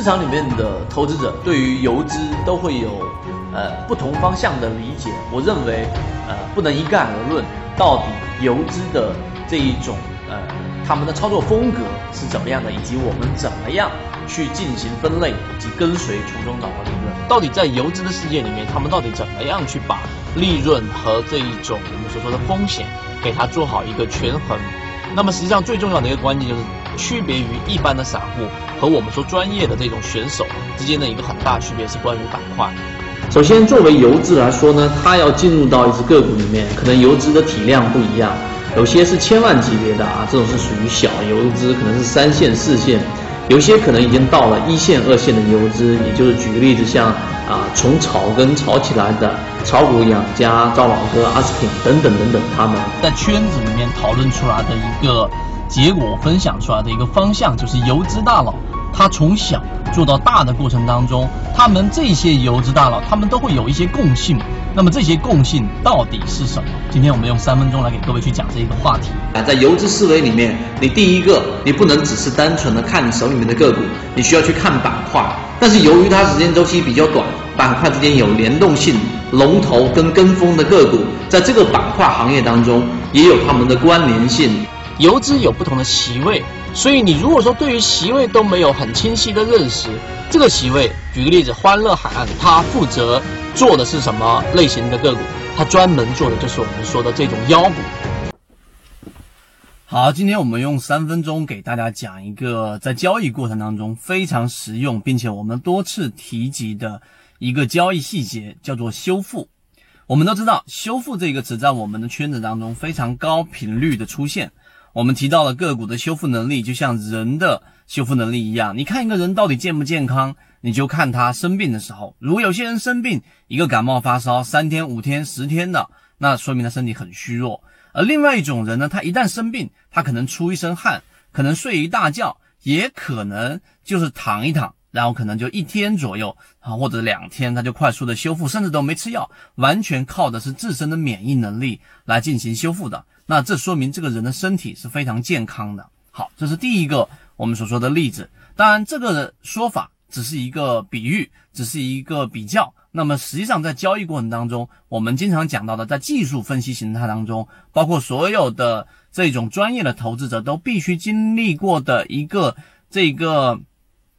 市场里面的投资者对于游资都会有呃不同方向的理解。我认为呃不能一概而论，到底游资的这一种呃他们的操作风格是怎么样的，以及我们怎么样去进行分类以及跟随，从中找到利润。到底在游资的世界里面，他们到底怎么样去把利润和这一种我们所说的风险给它做好一个权衡？那么实际上最重要的一个关键就是区别于一般的散户和我们说专业的这种选手之间的一个很大区别是关于板块。首先，作为游资来说呢，它要进入到一只个股里面，可能游资的体量不一样，有些是千万级别的啊，这种是属于小游资，可能是三线、四线；有些可能已经到了一线、二线的游资，也就是举个例子，像啊从草根炒起来的炒股养家、赵老哥、阿司匹等等等等，他们在圈子里面讨论出来的一个结果，分享出来的一个方向，就是游资大佬。他从小做到大的过程当中，他们这些游资大佬，他们都会有一些共性。那么这些共性到底是什么？今天我们用三分钟来给各位去讲这一个话题。啊，在游资思维里面，你第一个，你不能只是单纯的看你手里面的个股，你需要去看板块。但是由于它时间周期比较短，板块之间有联动性，龙头跟跟风的个股，在这个板块行业当中也有它们的关联性。游资有不同的席位。所以你如果说对于席位都没有很清晰的认识，这个席位，举个例子，欢乐海岸，它负责做的是什么类型的个股？它专门做的就是我们说的这种妖股。好，今天我们用三分钟给大家讲一个在交易过程当中非常实用，并且我们多次提及的一个交易细节，叫做修复。我们都知道，修复这个词在我们的圈子当中非常高频率的出现。我们提到了个股的修复能力，就像人的修复能力一样。你看一个人到底健不健康，你就看他生病的时候。如果有些人生病，一个感冒发烧三天、五天、十天的，那说明他身体很虚弱。而另外一种人呢，他一旦生病，他可能出一身汗，可能睡一大觉，也可能就是躺一躺，然后可能就一天左右啊，或者两天，他就快速的修复，甚至都没吃药，完全靠的是自身的免疫能力来进行修复的。那这说明这个人的身体是非常健康的。好，这是第一个我们所说的例子。当然，这个说法只是一个比喻，只是一个比较。那么实际上，在交易过程当中，我们经常讲到的，在技术分析形态当中，包括所有的这种专业的投资者都必须经历过的一个这个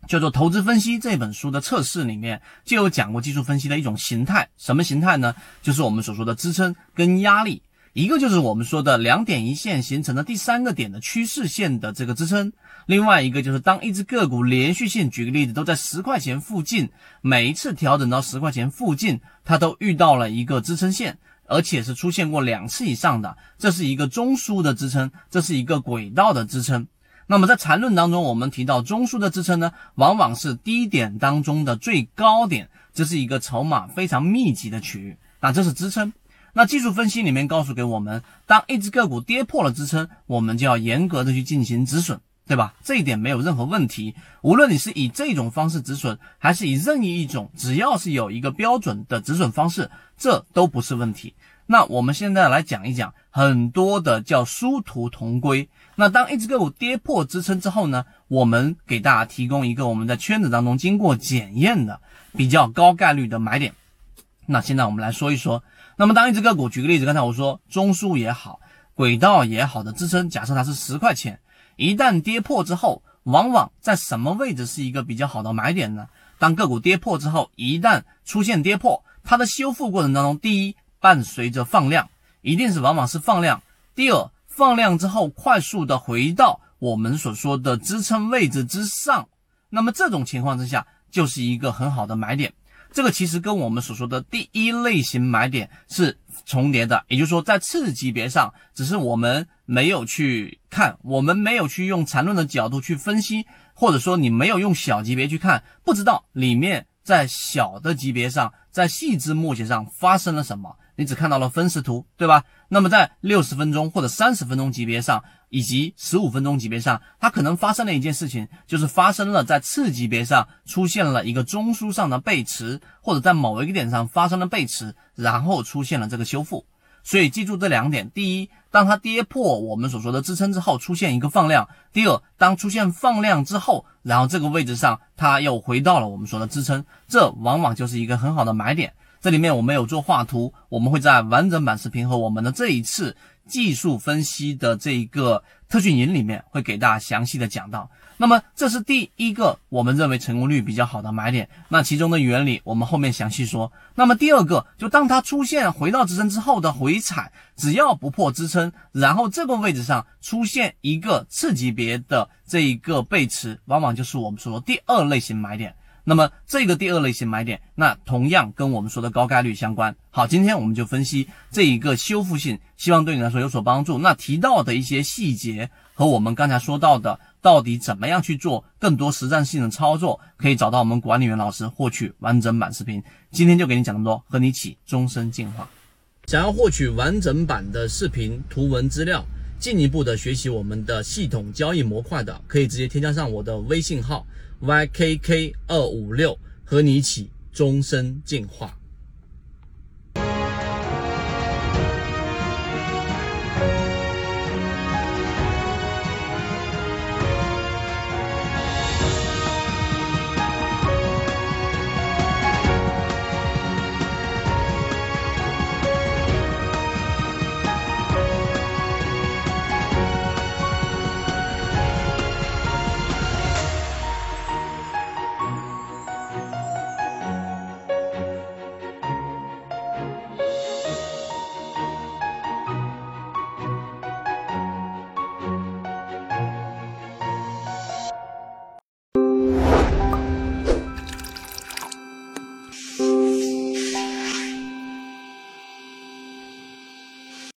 叫做《投资分析》这本书的测试里面，就有讲过技术分析的一种形态。什么形态呢？就是我们所说的支撑跟压力。一个就是我们说的两点一线形成的第三个点的趋势线的这个支撑，另外一个就是当一只个股连续性，举个例子都在十块钱附近，每一次调整到十块钱附近，它都遇到了一个支撑线，而且是出现过两次以上的，这是一个中枢的支撑，这是一个轨道的支撑。那么在缠论当中，我们提到中枢的支撑呢，往往是低点当中的最高点，这是一个筹码非常密集的区域，那这是支撑。那技术分析里面告诉给我们，当一只个股跌破了支撑，我们就要严格的去进行止损，对吧？这一点没有任何问题。无论你是以这种方式止损，还是以任意一种，只要是有一个标准的止损方式，这都不是问题。那我们现在来讲一讲很多的叫殊途同归。那当一只个股跌破支撑之后呢，我们给大家提供一个我们在圈子当中经过检验的比较高概率的买点。那现在我们来说一说。那么，当一只个股，举个例子，刚才我说中枢也好，轨道也好的支撑，假设它是十块钱，一旦跌破之后，往往在什么位置是一个比较好的买点呢？当个股跌破之后，一旦出现跌破，它的修复过程当中，第一伴随着放量，一定是往往是放量；第二，放量之后快速的回到我们所说的支撑位置之上，那么这种情况之下，就是一个很好的买点。这个其实跟我们所说的第一类型买点是重叠的，也就是说，在次级别上，只是我们没有去看，我们没有去用缠论的角度去分析，或者说你没有用小级别去看，不知道里面在小的级别上，在细枝末节上发生了什么。你只看到了分时图，对吧？那么在六十分钟或者三十分钟级别上，以及十五分钟级别上，它可能发生了一件事情，就是发生了在次级别上出现了一个中枢上的背驰，或者在某一个点上发生了背驰，然后出现了这个修复。所以记住这两点：第一，当它跌破我们所说的支撑之后，出现一个放量；第二，当出现放量之后，然后这个位置上它又回到了我们说的支撑，这往往就是一个很好的买点。这里面我们有做画图，我们会在完整版视频和我们的这一次技术分析的这一个特训营里面会给大家详细的讲到。那么这是第一个我们认为成功率比较好的买点，那其中的原理我们后面详细说。那么第二个，就当它出现回到支撑之后的回踩，只要不破支撑，然后这个位置上出现一个次级别的这一个背驰，往往就是我们说的第二类型买点。那么这个第二类型买点，那同样跟我们说的高概率相关。好，今天我们就分析这一个修复性，希望对你来说有所帮助。那提到的一些细节和我们刚才说到的，到底怎么样去做更多实战性的操作，可以找到我们管理员老师获取完整版视频。今天就给你讲那么多，和你一起终身进化。想要获取完整版的视频图文资料，进一步的学习我们的系统交易模块的，可以直接添加上我的微信号。YKK 二五六和你一起终身进化。